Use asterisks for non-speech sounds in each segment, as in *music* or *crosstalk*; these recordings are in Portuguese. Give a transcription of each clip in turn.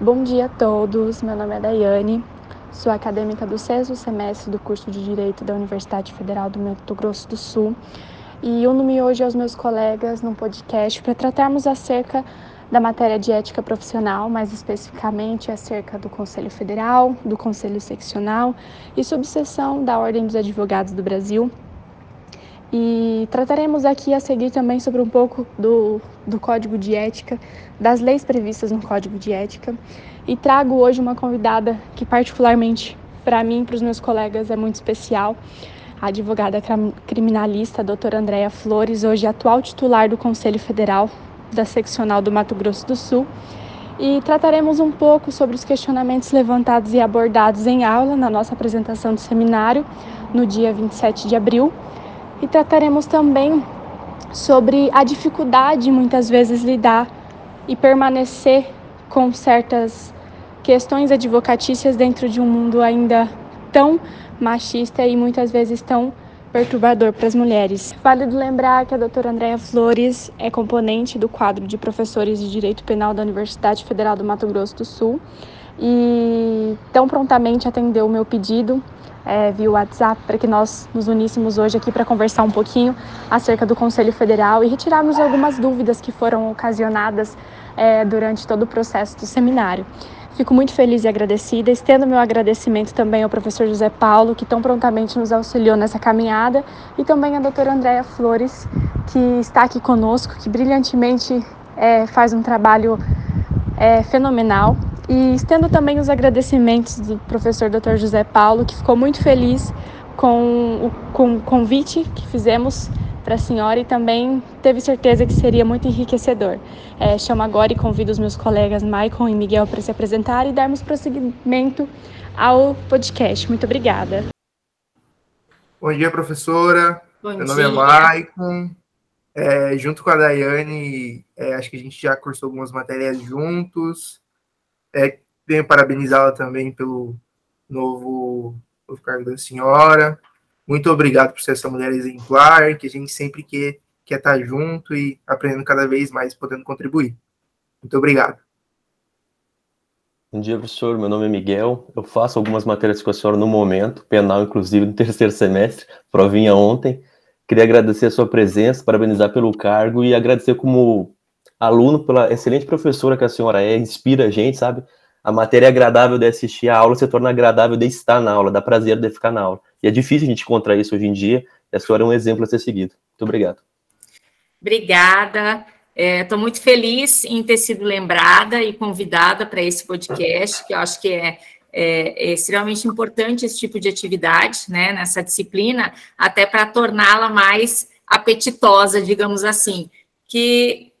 Bom dia a todos, meu nome é Daiane, sou acadêmica do sexto semestre do curso de Direito da Universidade Federal do Mato Grosso do Sul e uno-me hoje aos meus colegas num podcast para tratarmos acerca da matéria de ética profissional, mais especificamente acerca do Conselho Federal, do Conselho Seccional e subseção da Ordem dos Advogados do Brasil. E trataremos aqui a seguir também sobre um pouco do, do Código de Ética, das leis previstas no Código de Ética. E trago hoje uma convidada que, particularmente para mim e para os meus colegas, é muito especial, a advogada criminalista a doutora Andréa Flores, hoje atual titular do Conselho Federal da Seccional do Mato Grosso do Sul. E trataremos um pouco sobre os questionamentos levantados e abordados em aula na nossa apresentação do seminário no dia 27 de abril. E trataremos também sobre a dificuldade muitas vezes lidar e permanecer com certas questões advocatícias dentro de um mundo ainda tão machista e muitas vezes tão perturbador para as mulheres. Válido lembrar que a doutora Andréa Flores é componente do quadro de professores de Direito Penal da Universidade Federal do Mato Grosso do Sul e tão prontamente atendeu o meu pedido é, via WhatsApp para que nós nos uníssemos hoje aqui para conversar um pouquinho acerca do Conselho Federal e retirarmos algumas dúvidas que foram ocasionadas é, durante todo o processo do seminário. Fico muito feliz e agradecida. Estendo meu agradecimento também ao professor José Paulo, que tão prontamente nos auxiliou nessa caminhada, e também à doutora Andréa Flores, que está aqui conosco, que brilhantemente é, faz um trabalho é, fenomenal. E estendo também os agradecimentos do professor Dr. José Paulo, que ficou muito feliz com o, com o convite que fizemos para a senhora e também teve certeza que seria muito enriquecedor. É, chamo agora e convido os meus colegas Maicon e Miguel para se apresentar e darmos prosseguimento ao podcast. Muito obrigada. Bom dia, professora. Bom Meu dia. nome é Maicon. É, junto com a Daiane, é, acho que a gente já cursou algumas matérias juntos. É, tenho parabenizá-la também pelo novo, novo cargo da senhora. Muito obrigado por ser essa mulher exemplar, que a gente sempre quer, quer estar junto e aprendendo cada vez mais, podendo contribuir. Muito obrigado. Bom dia, professor. Meu nome é Miguel. Eu faço algumas matérias com a senhora no momento, penal, inclusive, no *laughs* terceiro semestre, provinha ontem. Queria agradecer a sua presença, parabenizar pelo cargo e agradecer como aluno pela excelente professora que a senhora é, inspira a gente, sabe? A matéria é agradável de assistir, a aula se torna agradável de estar na aula, dá prazer de ficar na aula. E é difícil a gente encontrar isso hoje em dia, e a senhora é um exemplo a ser seguido. Muito obrigado. Obrigada. Estou é, muito feliz em ter sido lembrada e convidada para esse podcast, que eu acho que é, é, é, extremamente importante esse tipo de atividade, né, nessa disciplina, até para torná-la mais apetitosa, digamos assim, que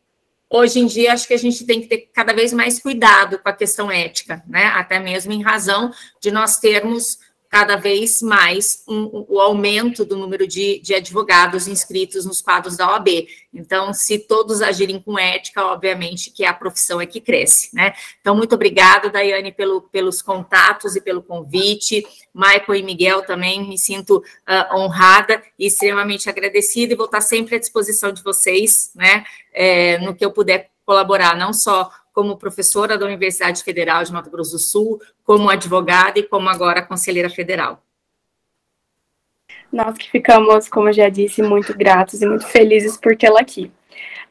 hoje em dia acho que a gente tem que ter cada vez mais cuidado com a questão ética, né? Até mesmo em razão de nós termos cada vez mais um, o aumento do número de, de, advogados inscritos nos quadros da OAB. Então, se todos agirem com ética, obviamente que a profissão é que cresce, né? Então, muito obrigada, Daiane, pelo, pelos contatos e pelo convite. Michael e Miguel também, me sinto uh, honrada e extremamente agradecida e vou estar sempre à disposição de vocês, né? É, no que eu puder colaborar, não só como professora da Universidade Federal de Mato Grosso do Sul, como advogada e como agora conselheira federal. Nós que ficamos, como já disse, muito gratos e muito felizes por tê-la aqui.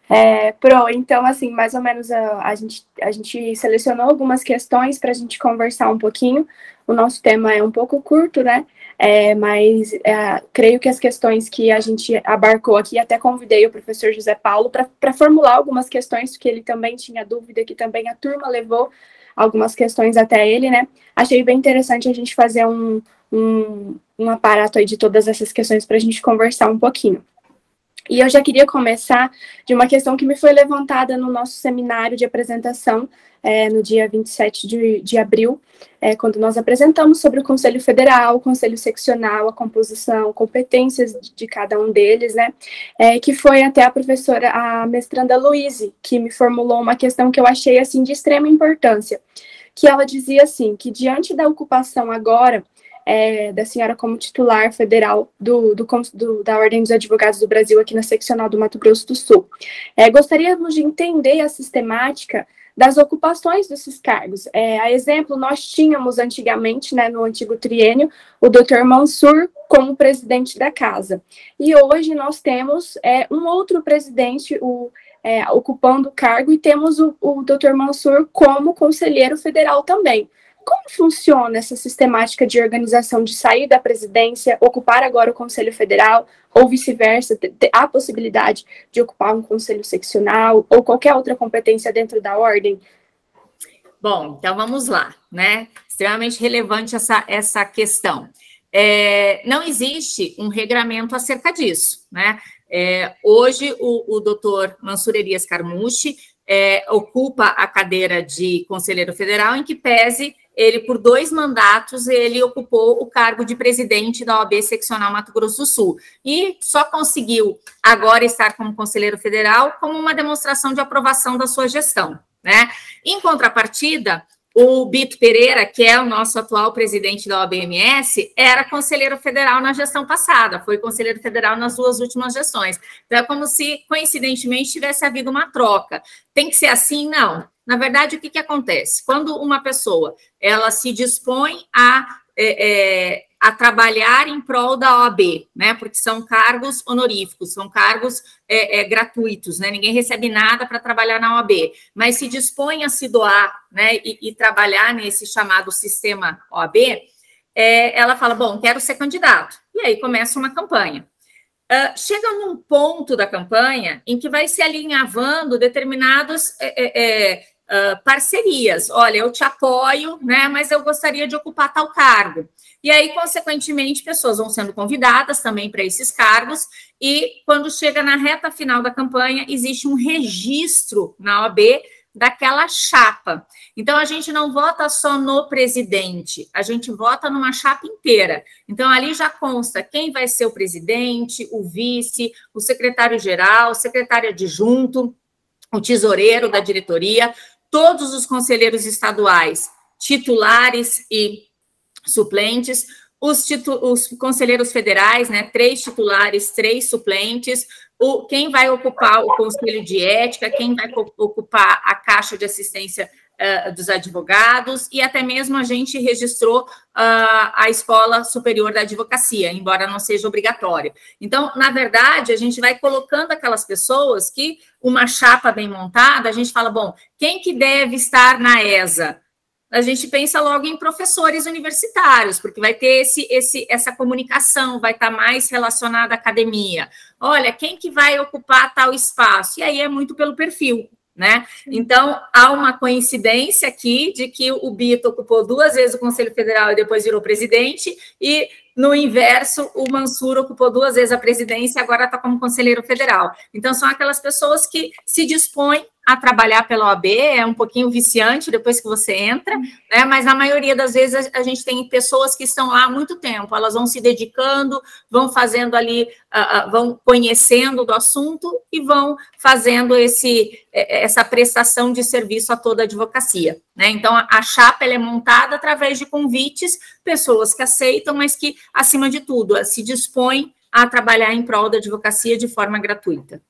É, Pro, então, assim, mais ou menos a, a, gente, a gente selecionou algumas questões para a gente conversar um pouquinho. O nosso tema é um pouco curto, né? É, mas é, creio que as questões que a gente abarcou aqui, até convidei o professor José Paulo para formular algumas questões, que ele também tinha dúvida, que também a turma levou algumas questões até ele, né? Achei bem interessante a gente fazer um, um, um aparato aí de todas essas questões para a gente conversar um pouquinho. E eu já queria começar de uma questão que me foi levantada no nosso seminário de apresentação é, no dia 27 de, de abril, é, quando nós apresentamos sobre o Conselho Federal, o Conselho Seccional, a composição, competências de, de cada um deles, né? É, que foi até a professora, a mestranda Luíse, que me formulou uma questão que eu achei assim de extrema importância, que ela dizia assim, que diante da ocupação agora é, da senhora como titular federal do, do, do, da Ordem dos Advogados do Brasil aqui na seccional do Mato Grosso do Sul. É, gostaríamos de entender a sistemática das ocupações desses cargos. É, a exemplo, nós tínhamos antigamente, né, no antigo triênio, o Dr. Mansur como presidente da casa. E hoje nós temos é, um outro presidente o, é, ocupando o cargo e temos o, o Dr. Mansur como conselheiro federal também. Como funciona essa sistemática de organização de sair da presidência, ocupar agora o Conselho Federal, ou vice-versa, há possibilidade de ocupar um conselho seccional ou qualquer outra competência dentro da ordem? Bom, então vamos lá, né? Extremamente relevante essa, essa questão. É, não existe um regramento acerca disso, né? É, hoje, o, o doutor Mansur Elias Carmucci é, ocupa a cadeira de conselheiro federal, em que pese ele, por dois mandatos, ele ocupou o cargo de presidente da OAB Seccional Mato Grosso do Sul. E só conseguiu agora estar como conselheiro federal como uma demonstração de aprovação da sua gestão. Né? Em contrapartida, o Bito Pereira, que é o nosso atual presidente da OBMS, era conselheiro federal na gestão passada, foi conselheiro federal nas duas últimas gestões. Então, é como se, coincidentemente, tivesse havido uma troca. Tem que ser assim? Não. Na verdade, o que, que acontece? Quando uma pessoa ela se dispõe a, é, é, a trabalhar em prol da OAB, né? Porque são cargos honoríficos, são cargos é, é gratuitos, né? Ninguém recebe nada para trabalhar na OAB, mas se dispõe a se doar, né? E, e trabalhar nesse chamado sistema OAB, é, ela fala: bom, quero ser candidato. E aí começa uma campanha. Uh, chega num ponto da campanha em que vai se alinhavando determinados é, é, uh, parcerias. Olha, eu te apoio, né? Mas eu gostaria de ocupar tal cargo. E aí, consequentemente, pessoas vão sendo convidadas também para esses cargos, e quando chega na reta final da campanha, existe um registro na OAB daquela chapa. Então, a gente não vota só no presidente, a gente vota numa chapa inteira. Então, ali já consta quem vai ser o presidente, o vice, o secretário-geral, o secretário adjunto, o tesoureiro da diretoria, todos os conselheiros estaduais, titulares e suplentes, os, os, conselheiros federais, né, três titulares, três suplentes, o, quem vai ocupar o conselho de ética, quem vai ocupar a caixa de assistência uh, dos advogados, e até mesmo a gente registrou uh, a Escola Superior da Advocacia, embora não seja obrigatório. Então, na verdade, a gente vai colocando aquelas pessoas que uma chapa bem montada, a gente fala, bom, quem que deve estar na ESA? a gente pensa logo em professores universitários, porque vai ter esse, esse, essa comunicação, vai estar mais relacionada à academia. Olha, quem que vai ocupar tal espaço? E aí é muito pelo perfil, né? Então, há uma coincidência aqui de que o Bito ocupou duas vezes o Conselho Federal e depois virou presidente, e no inverso, o Mansur ocupou duas vezes a presidência e agora está como conselheiro federal. Então, são aquelas pessoas que se dispõem a trabalhar pela OAB, é um pouquinho viciante depois que você entra, né? Mas na maioria das vezes a, gente tem pessoas que estão lá há muito tempo, elas vão se dedicando, vão fazendo ali, uh, uh, vão conhecendo do assunto e vão fazendo esse, essa prestação de serviço a toda a advocacia, né? Então a, a chapa é montada através de convites, pessoas que aceitam, mas que, acima de tudo, se dispõem a trabalhar em prol da advocacia de forma gratuita.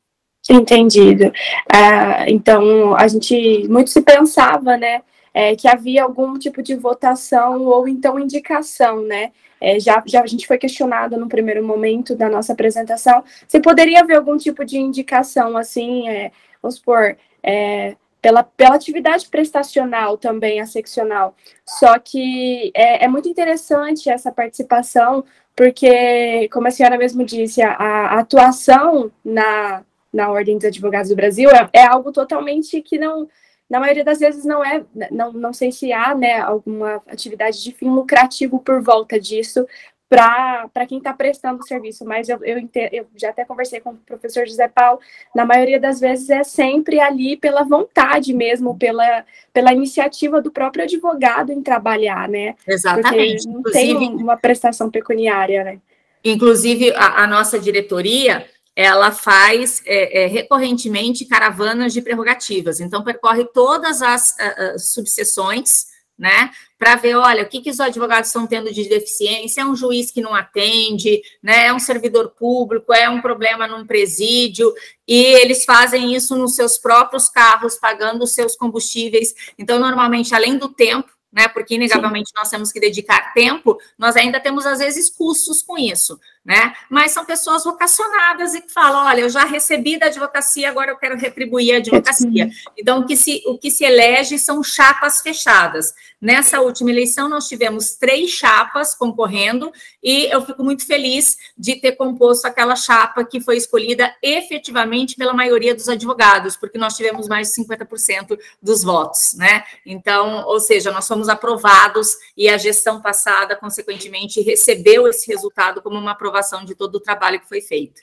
Entendido. Ah, então, a gente muito se pensava, né, é, que havia algum tipo de votação ou então indicação, né? É, já, já a gente foi questionado no primeiro momento da nossa apresentação se poderia haver algum tipo de indicação, assim, é, vamos supor, é, pela, pela atividade prestacional também, a seccional. Só que é, é muito interessante essa participação, porque, como a senhora mesmo disse, a, a atuação na, na Ordem dos Advogados do Brasil é, é, algo totalmente que não, na maioria das vezes não é, não, não sei se há, né, alguma atividade de fim lucrativo por volta disso, para quem está prestando o serviço, mas eu, eu, eu, já até conversei com o professor José Paulo, na maioria das vezes é sempre ali pela vontade mesmo, pela, pela iniciativa do próprio advogado em trabalhar, né? Exatamente. Porque não Inclusive, tem uma prestação pecuniária, né? Inclusive, a, a nossa diretoria, ela faz é, é, recorrentemente caravanas de prerrogativas, então percorre todas as, as subseções, né, para ver, olha, o que, que os advogados estão tendo de deficiência, é um juiz que não atende, né, é um servidor público, é um problema num presídio, e eles fazem isso nos seus próprios carros, pagando os seus combustíveis. Então, normalmente, além do tempo, né, porque inegavelmente Sim. nós temos que dedicar tempo, nós ainda temos, às vezes, custos com isso né? Mas são pessoas vocacionadas e que falam: olha, eu já recebi da advocacia, agora eu quero retribuir a advocacia. Então, o que se, o que se elege são chapas fechadas. Nessa última eleição, nós tivemos três chapas concorrendo, e eu fico muito feliz de ter composto aquela chapa que foi escolhida efetivamente pela maioria dos advogados, porque nós tivemos mais de 50% dos votos, né? Então, ou seja, nós fomos aprovados e a gestão passada, consequentemente, recebeu esse resultado como uma aprovação aprovação de todo o trabalho que foi feito.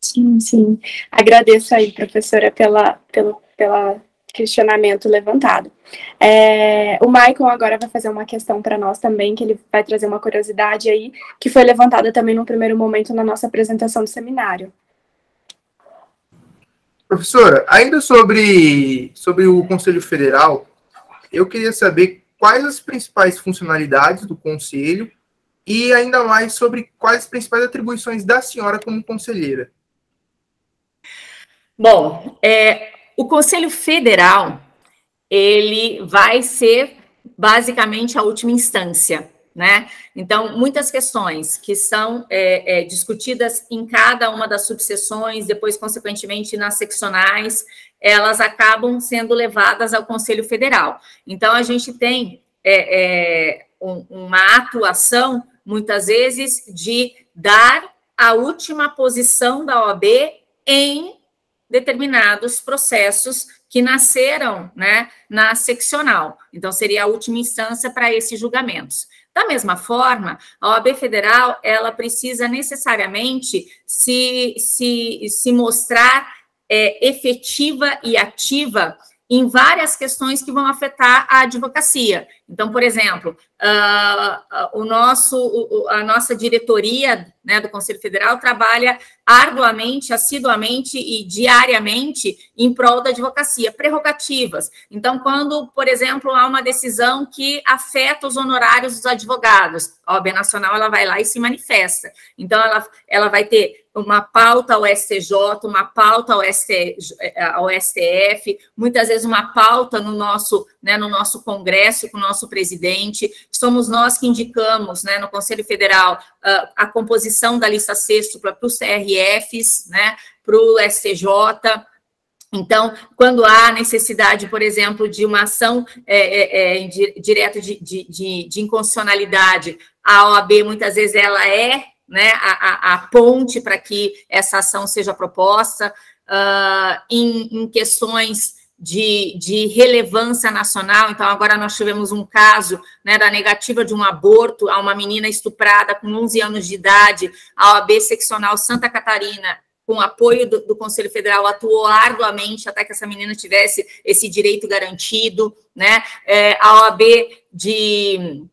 Sim, sim. Agradeço aí, professora, pela, pelo pela questionamento levantado. É, o Maicon agora vai fazer uma questão para nós também, que ele vai trazer uma curiosidade aí, que foi levantada também no primeiro momento na nossa apresentação do seminário. Professora, ainda sobre, sobre o Conselho Federal, eu queria saber quais as principais funcionalidades do Conselho e ainda mais sobre quais as principais atribuições da senhora como conselheira. Bom, é, o Conselho Federal ele vai ser basicamente a última instância, né? Então, muitas questões que são é, é, discutidas em cada uma das subseções, depois, consequentemente, nas seccionais, elas acabam sendo levadas ao Conselho Federal. Então, a gente tem é, é um, uma atuação muitas vezes, de dar a última posição da OAB em determinados processos que nasceram né, na seccional. Então, seria a última instância para esses julgamentos. Da mesma forma, a OAB federal ela precisa necessariamente se, se, se mostrar é, efetiva e ativa em várias questões que vão afetar a advocacia. Então, por exemplo, uh, o nosso, a nossa diretoria né, do Conselho Federal trabalha arduamente, assiduamente e diariamente em prol da advocacia, prerrogativas. Então, quando, por exemplo, há uma decisão que afeta os honorários dos advogados, a OAB Nacional ela vai lá e se manifesta. Então, ela, ela vai ter uma pauta ao STJ, uma pauta ao, ST, ao STF, muitas vezes uma pauta no nosso, né, no nosso Congresso, com o nosso presidente. Somos nós que indicamos, né, no Conselho Federal, a, a composição da lista sextupla para os CRFs, né, para o STJ, então, quando há necessidade, por exemplo, de uma ação é, é direta de, de, de, de, inconstitucionalidade, a OAB muitas vezes ela é né, a, a, a ponte para que essa ação seja proposta, uh, em, em, questões de, de, relevância nacional. Então, agora nós tivemos um caso né, da negativa de um aborto a uma menina estuprada com 11 anos de idade, a OAB seccional Santa Catarina com apoio do, do, Conselho Federal, atuou arduamente até que essa menina tivesse esse direito garantido, né? É, a OAB de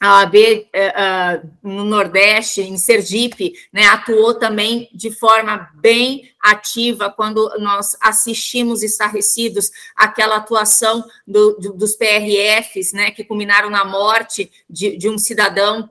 a OAB uh, uh, no Nordeste, em Sergipe, né, atuou também de forma bem ativa quando nós assistimos estarrecidos aquela atuação do, do, dos PRFs, né, que culminaram na morte de, de um cidadão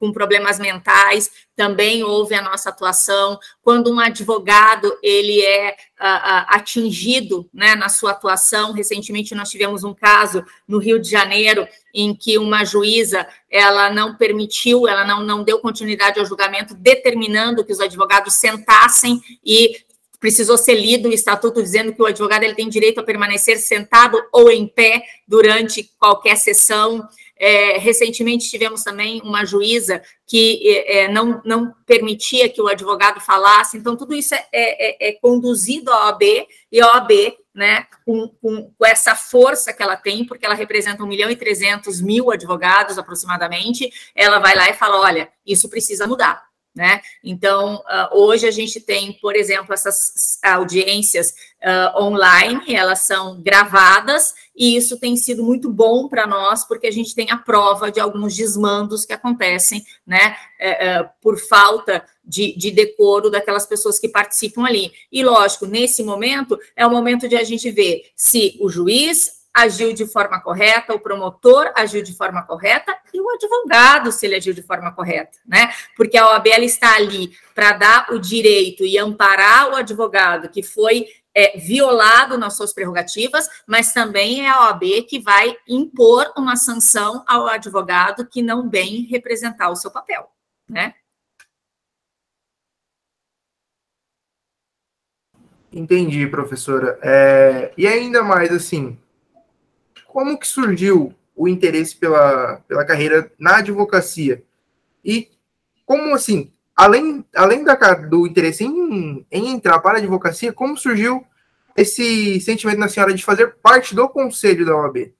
com problemas mentais, também houve a nossa atuação. Quando um advogado ele é uh, atingido né, na sua atuação, recentemente nós tivemos um caso no Rio de Janeiro em que uma juíza ela não permitiu, ela não, não deu continuidade ao julgamento, determinando que os advogados sentassem e precisou ser lido o estatuto dizendo que o advogado ele tem direito a permanecer sentado ou em pé durante qualquer sessão. É, recentemente tivemos também uma juíza que é, é não, não permitia que o advogado falasse, então tudo isso é, é, é conduzido à OAB e a OAB, né, com, com, com, essa força que ela tem, porque ela representa 1 milhão e 300 mil advogados aproximadamente, ela vai lá e fala: olha, isso precisa mudar. Né? Então, uh, hoje a gente tem, por exemplo, essas audiências uh, online, elas são gravadas, e isso tem sido muito bom para nós, porque a gente tem a prova de alguns desmandos que acontecem, né, uh, por falta de, de, decoro daquelas pessoas que participam ali. E, lógico, nesse momento, é o momento de a gente ver se o juiz agiu de forma correta, o promotor agiu de forma correta e o advogado se ele agiu de forma correta, né? Porque a OAB está ali para dar o direito e amparar o advogado que foi é, violado nas suas prerrogativas, mas também é a OAB que vai impor uma sanção ao advogado que não bem representar o seu papel, né? Entendi, professora. É, e ainda mais assim, como que surgiu o interesse pela, pela carreira na advocacia? E como, assim, além, além da, do interesse em, em entrar para a advocacia, como surgiu esse sentimento na senhora de fazer parte do conselho da OAB?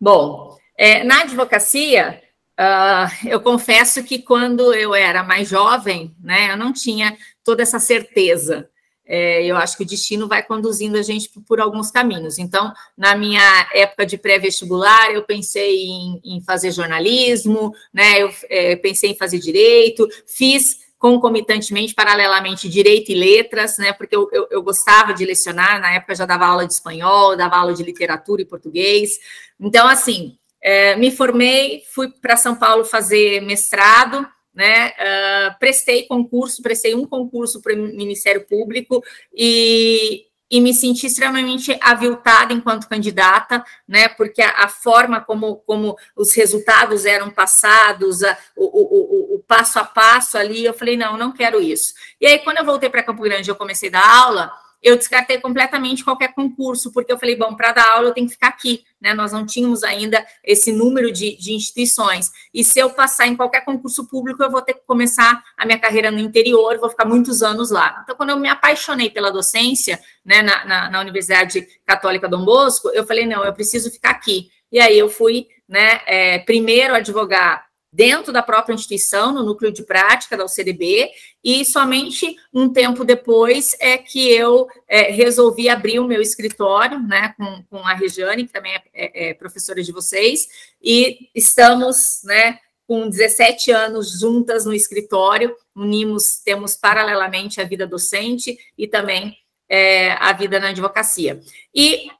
Bom, é, na advocacia, uh, eu confesso que quando eu era mais jovem, né, eu não tinha toda essa certeza é, eu acho que o destino vai conduzindo a gente por, alguns caminhos. Então, na minha época de pré-vestibular, eu pensei em, em, fazer jornalismo, né? Eu é, pensei em fazer direito, fiz concomitantemente, paralelamente, direito e letras, né? Porque eu, eu, eu gostava de lecionar, na época já dava aula de espanhol, dava aula de literatura e português. Então, assim, é, me formei, fui para São Paulo fazer mestrado né? Uh, prestei concurso, prestei um concurso para o Ministério Público e, e me senti extremamente aviltada enquanto candidata, né? Porque a, a forma como, como os resultados eram passados, a, o, o, o, passo a passo ali, eu falei, não, não quero isso. E aí, quando eu voltei para Campo Grande, eu comecei a dar aula eu descartei completamente qualquer concurso, porque eu falei, bom, para dar aula eu tenho que ficar aqui, né? Nós não tínhamos ainda esse número de, de, instituições. E se eu passar em qualquer concurso público, eu vou ter que começar a minha carreira no interior, vou ficar muitos anos lá. Então, quando eu me apaixonei pela docência, né, na, na, na Universidade Católica Dom Bosco, eu falei, não, eu preciso ficar aqui. E aí eu fui, né, é, primeiro advogar dentro da própria instituição, no núcleo de prática da UCDB, e somente um tempo depois é que eu é, resolvi abrir o meu escritório, né, com, com a Regiane, que também é, é, é professora de vocês, e estamos, né, com 17 anos juntas no escritório, unimos, temos paralelamente a vida docente e também é, a vida na advocacia. E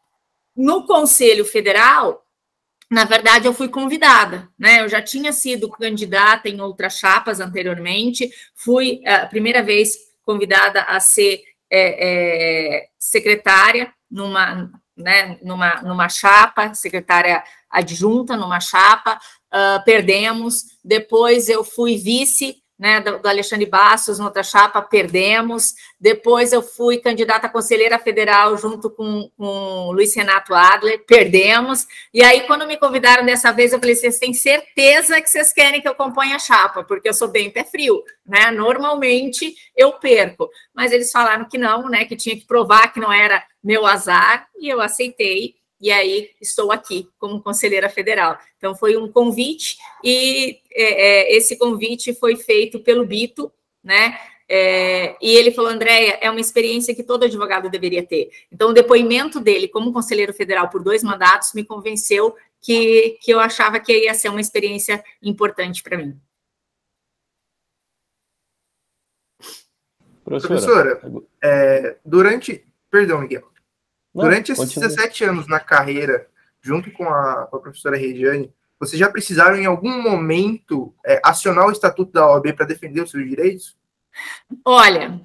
no Conselho Federal, na verdade, eu fui convidada, né? Eu já tinha sido candidata em outras chapas anteriormente, fui eh, a primeira vez convidada a ser é, é, secretária numa, né, numa, numa chapa, secretária adjunta numa chapa, uh, perdemos. Depois eu fui vice né, do, Alexandre Bastos, outra chapa, perdemos. Depois eu fui candidata a conselheira federal junto com, com Luiz Renato Adler, perdemos. E aí, quando me convidaram dessa vez, eu falei: vocês têm certeza que vocês querem que eu componha a chapa? Porque eu sou bem pé frio, né? Normalmente eu perco. Mas eles falaram que não, né? Que tinha que provar que não era meu azar, e eu aceitei e aí estou aqui como conselheira federal. Então, foi um convite, e é, é, esse convite foi feito pelo Bito, né? É, e ele falou, Andréia, é uma experiência que todo advogado deveria ter. Então, o depoimento dele como conselheiro federal por dois mandatos me convenceu que, que eu achava que ia ser uma experiência importante para mim. Professora, Professora é, durante. Perdão, Miguel. Não, Durante esses continue. 17 anos na carreira, junto com a, com a professora Regiane, vocês já precisaram em algum momento é, acionar o estatuto da OAB para defender os seus direitos? Olha,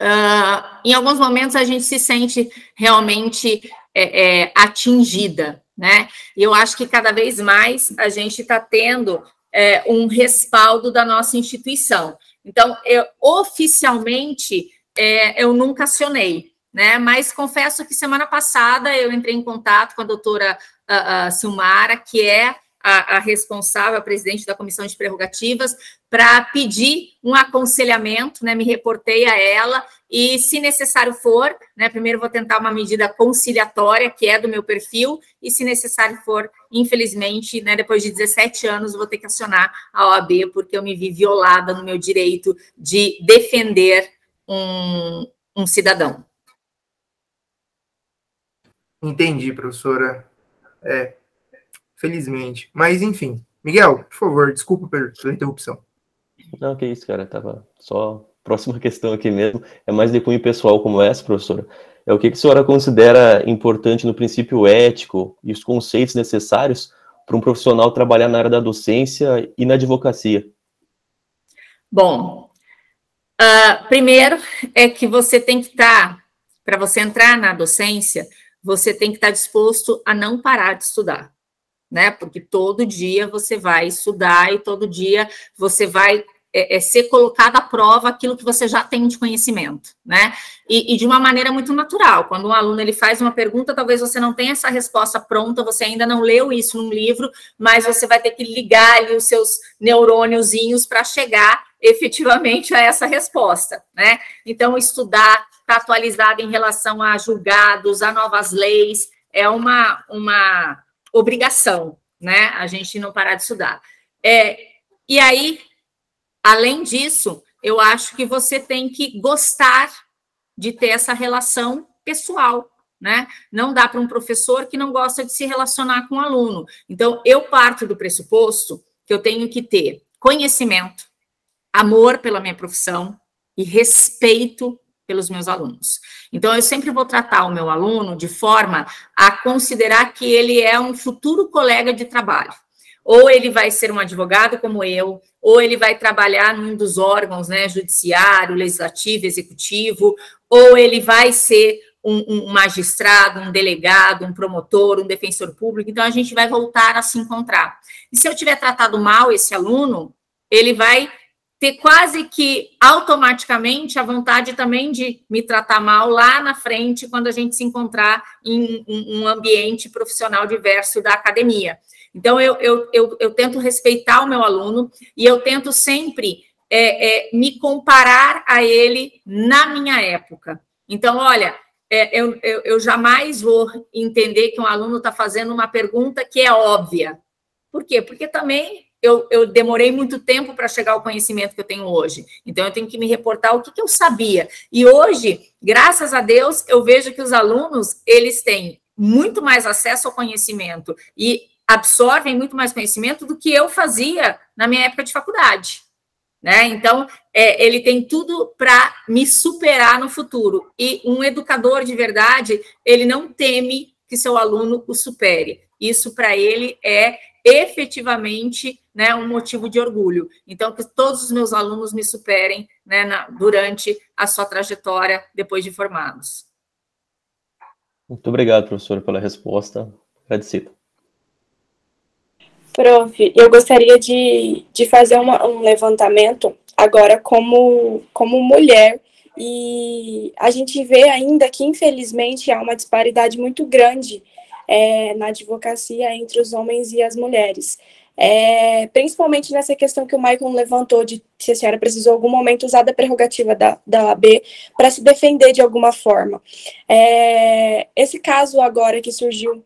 uh, em alguns momentos a gente se sente realmente é, é, atingida, né? E eu acho que cada vez mais a gente está tendo é, um respaldo da nossa instituição. Então, eu, oficialmente, é, eu nunca acionei, né? Mas confesso que semana passada eu entrei em contato com a doutora uh, uh, Silmara, que é a, a, responsável, a presidente da Comissão de Prerrogativas, para pedir um aconselhamento, né? Me reportei a ela e, se necessário for, né? Primeiro vou tentar uma medida conciliatória, que é do meu perfil, e se necessário for, infelizmente, né? Depois de 17 anos, vou ter que acionar a OAB, porque eu me vi violada no meu direito de defender um, um cidadão. Entendi, professora. É, felizmente. Mas, enfim. Miguel, por favor, desculpa pela interrupção. Não, que isso, cara. Tava só. Próxima *laughs* questão aqui mesmo. É mais de cunho pessoal como essa, professora. É o que, que a senhora considera importante no princípio ético e os conceitos necessários para um profissional trabalhar na área da docência e na advocacia? Bom, uh, primeiro é que você tem que estar, tá, para você entrar na docência, você tem que estar disposto a não parar de estudar né? Porque todo dia você vai estudar e todo dia você vai é, é, ser colocado à prova aquilo que você já tem de conhecimento, né? E, e, de uma maneira muito natural. Quando um aluno ele faz uma pergunta, talvez você não tenha essa resposta pronta, você ainda não leu isso num livro, mas você vai ter que ligar ali os seus neurôniozinhos para chegar efetivamente a essa resposta, né? Então, estudar, estar tá atualizado em relação a julgados, a novas leis, é uma, uma obrigação, né? A gente não parar de estudar. É, e aí, além disso, eu acho que você tem que gostar de ter essa relação pessoal, né? Não dá para um professor que não gosta de se relacionar com o um aluno. Então, eu parto do pressuposto que eu tenho que ter conhecimento, amor pela minha profissão e respeito pelos meus alunos. Então, eu sempre vou tratar o meu aluno de forma a considerar que ele é um futuro colega de trabalho. Ou ele vai ser um advogado como eu, ou ele vai trabalhar num dos órgãos, né, judiciário, legislativo, executivo, ou ele vai ser um, um, magistrado, um delegado, um promotor, um defensor público. Então, a gente vai voltar a se encontrar. E se eu tiver tratado mal esse aluno, ele vai ter quase que automaticamente a vontade também de me tratar mal lá na frente, quando a gente se encontrar em um ambiente profissional diverso da academia. Então, eu, eu, eu, eu tento respeitar o meu aluno e eu tento sempre é, é, me comparar a ele na minha época. Então, olha, é, eu, eu, eu jamais vou entender que um aluno está fazendo uma pergunta que é óbvia. Por quê? Porque também eu, eu demorei muito tempo para chegar ao conhecimento que eu tenho hoje. Então, eu tenho que me reportar o que, que eu sabia. E hoje, graças a Deus, eu vejo que os alunos, eles têm muito mais acesso ao conhecimento e absorvem muito mais conhecimento do que eu fazia na minha época de faculdade. Né? Então, é, ele tem tudo para me superar no futuro. E um educador de verdade, ele não teme que seu aluno o supere. Isso para ele é efetivamente né, um motivo de orgulho. Então, que todos os meus alunos me superem né, na, durante a sua trajetória depois de formados. Muito obrigado, professor, pela resposta. Agradecido. Prof, eu gostaria de, de fazer uma, um levantamento agora como, como mulher e a gente vê ainda que, infelizmente, há uma disparidade muito grande é, na advocacia entre os homens e as mulheres. É, principalmente nessa questão que o Michael levantou de se a senhora precisou em algum momento usar da prerrogativa da, da OAB para se defender de alguma forma. É, esse caso agora que surgiu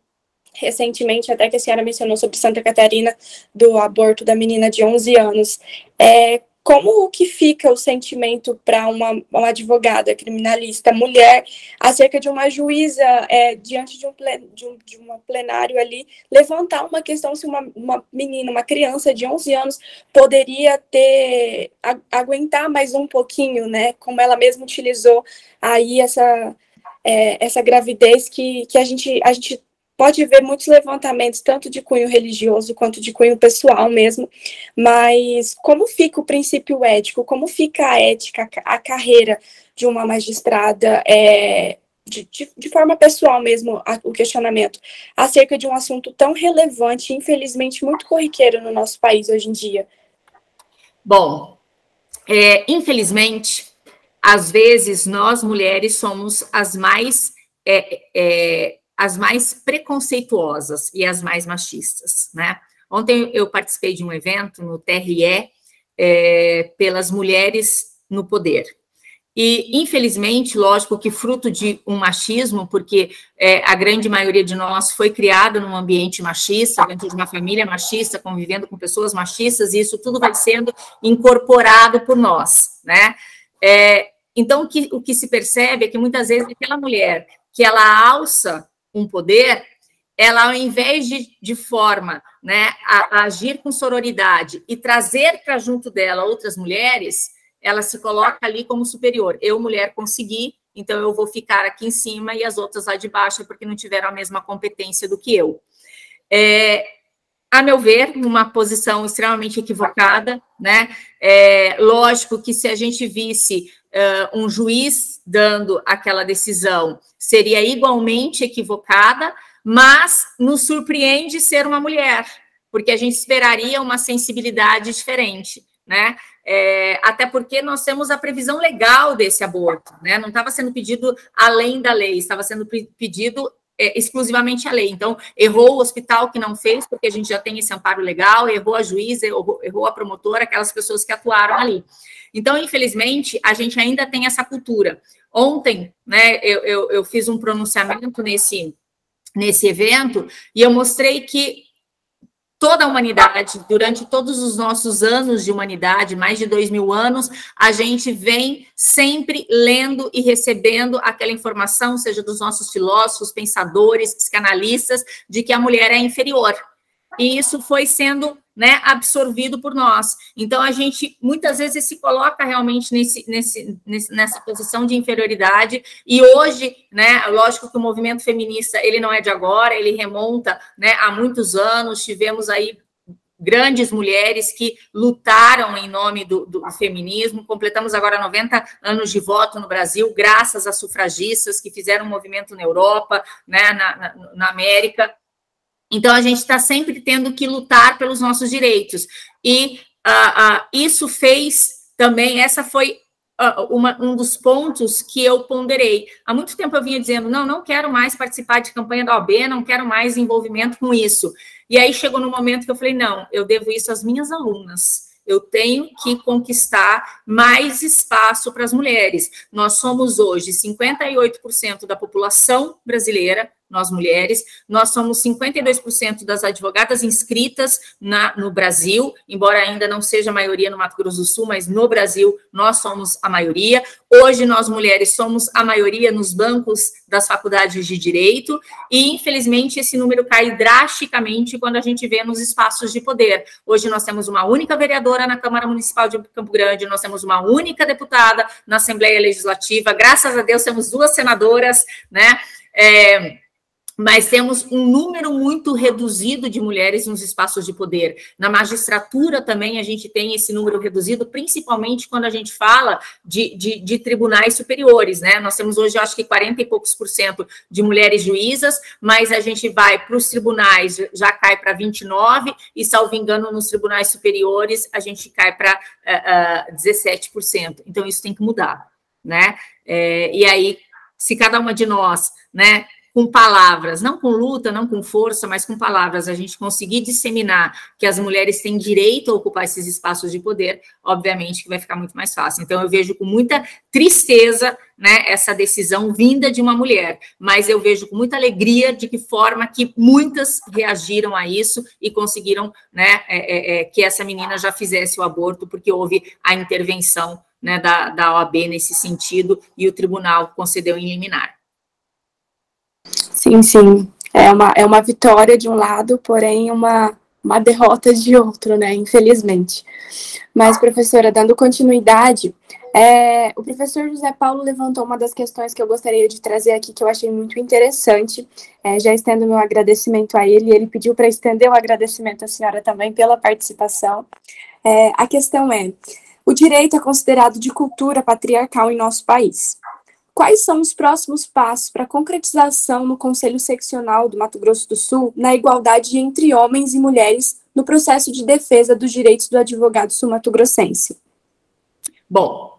recentemente, até que a senhora mencionou sobre Santa Catarina, do aborto da menina de 11 anos, é, como que fica o sentimento para uma, uma, advogada criminalista mulher acerca de uma juíza é, diante de um, plen, de, um, de uma plenário ali levantar uma questão se uma, uma menina, uma criança de 11 anos poderia ter a, aguentar mais um pouquinho, né? Como ela mesma utilizou aí essa é, essa gravidez que, que a gente a gente pode ver muitos levantamentos, tanto de cunho religioso quanto de cunho pessoal mesmo, mas como fica o princípio ético, como fica a ética, a carreira de uma magistrada, é, de, de, de, forma pessoal mesmo, a, o questionamento, acerca de um assunto tão relevante infelizmente, muito corriqueiro no nosso país hoje em dia? Bom, é, infelizmente, às vezes nós mulheres somos as mais é, é, as mais preconceituosas e as mais machistas, né? Ontem eu participei de um evento no TRE é, pelas mulheres no poder. E, infelizmente, lógico que fruto de um machismo, porque é, a grande maioria de nós foi criada num ambiente machista, dentro de uma família machista, convivendo com pessoas machistas, e isso tudo vai sendo incorporado por nós, né? É, então, o que, o que se percebe é que muitas vezes aquela mulher que ela alça um poder, ela, ao invés de, de forma né, a, a agir com sororidade e trazer para junto dela outras mulheres, ela se coloca ali como superior. Eu, mulher, consegui, então eu vou ficar aqui em cima e as outras lá de baixo, porque não tiveram a mesma competência do que eu. É, a meu ver, uma posição extremamente equivocada, né? É, lógico que se a gente visse uh, um juiz dando aquela decisão, seria igualmente equivocada, mas nos surpreende ser uma mulher, porque a gente esperaria uma sensibilidade diferente né? É, até porque nós temos a previsão legal desse aborto, né? Não estava sendo pedido além da lei, estava sendo pedido é, exclusivamente a lei. Então, errou o hospital que não fez, porque a gente já tem esse amparo legal, errou a juíza, errou, errou a promotora, aquelas pessoas que atuaram ali. Então, infelizmente, a gente ainda tem essa cultura. Ontem, né, eu, eu, eu fiz um pronunciamento nesse, nesse evento e eu mostrei que toda a humanidade, durante todos os nossos anos de humanidade, mais de dois mil anos, a gente vem sempre lendo e recebendo aquela informação, seja dos nossos filósofos, pensadores, psicanalistas, de que a mulher é inferior. E isso foi sendo né, absorvido por nós. Então, a gente muitas vezes se coloca realmente nesse, nesse, nessa posição de inferioridade, e hoje, né, lógico que o movimento feminista, ele não é de agora, ele remonta né, há muitos anos, tivemos aí grandes mulheres que lutaram em nome do, do, feminismo. Completamos agora 90 anos de voto no Brasil, graças a sufragistas que fizeram um movimento na Europa, né, na, na, na América. Então, a gente está sempre tendo que lutar pelos nossos direitos. E uh, uh, isso fez também, essa foi uh, uma, um dos pontos que eu ponderei. Há muito tempo eu vinha dizendo: não, não quero mais participar de campanha da OAB, não quero mais envolvimento com isso. E aí chegou no momento que eu falei: não, eu devo isso às minhas alunas eu tenho que conquistar mais espaço para as mulheres. Nós somos hoje 58% da população brasileira, nós mulheres, nós somos 52% das advogadas inscritas na, no Brasil, embora ainda não seja a maioria no Mato Grosso do Sul, mas no Brasil nós somos a maioria. Hoje nós mulheres somos a maioria nos bancos das faculdades de direito, e infelizmente esse número cai drasticamente quando a gente vê nos espaços de poder. Hoje nós temos uma única vereadora na Câmara Municipal de Campo Grande, nós temos uma única deputada na Assembleia Legislativa, graças a Deus temos duas senadoras, né? É, mas temos um número muito reduzido de mulheres nos espaços de poder. Na magistratura também a gente tem esse número reduzido, principalmente quando a gente fala de, de, de tribunais superiores, né? Nós temos hoje, acho que 40 e poucos por cento de mulheres juízas, mas a gente vai para os tribunais, já cai para 29, e, salvo engano, nos tribunais superiores, a gente cai para uh, uh, 17%. Então, isso tem que mudar, né? É, e aí, se cada uma de nós, né, com palavras, não com luta, não com força, mas com palavras, a gente conseguir disseminar que as mulheres têm direito a ocupar esses espaços de poder, obviamente que vai ficar muito mais fácil. Então, eu vejo com muita tristeza né, essa decisão vinda de uma mulher, mas eu vejo com muita alegria de que forma que muitas reagiram a isso e conseguiram né, é, é, é que essa menina já fizesse o aborto, porque houve a intervenção né, da, da OAB nesse sentido e o tribunal concedeu em liminar. Sim, sim. É uma, é uma vitória de um lado, porém uma, uma derrota de outro, né? Infelizmente. Mas, professora, dando continuidade, é, o professor José Paulo levantou uma das questões que eu gostaria de trazer aqui, que eu achei muito interessante. É, já estendo meu agradecimento a ele, ele pediu para estender o agradecimento à senhora também pela participação. É, a questão é: o direito é considerado de cultura patriarcal em nosso país. Quais são os próximos passos para a concretização no Conselho Seccional do Mato Grosso do Sul na igualdade entre homens e mulheres no processo de defesa dos direitos do advogado sul-mato-grossense? Bom,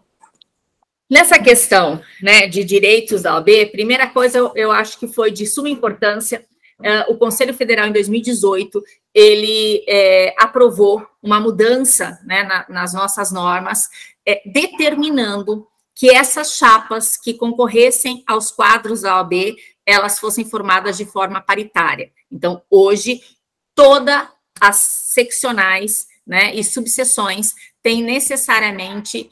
Nessa questão né, de direitos da OAB, primeira coisa eu, acho que foi de suma importância, uh, o Conselho Federal, em 2018, ele é, aprovou uma mudança né, na, nas nossas normas, é, determinando que essas chapas que concorressem aos quadros da OAB, elas fossem formadas de forma paritária. Então, hoje, todas as seccionais né, e subseções têm necessariamente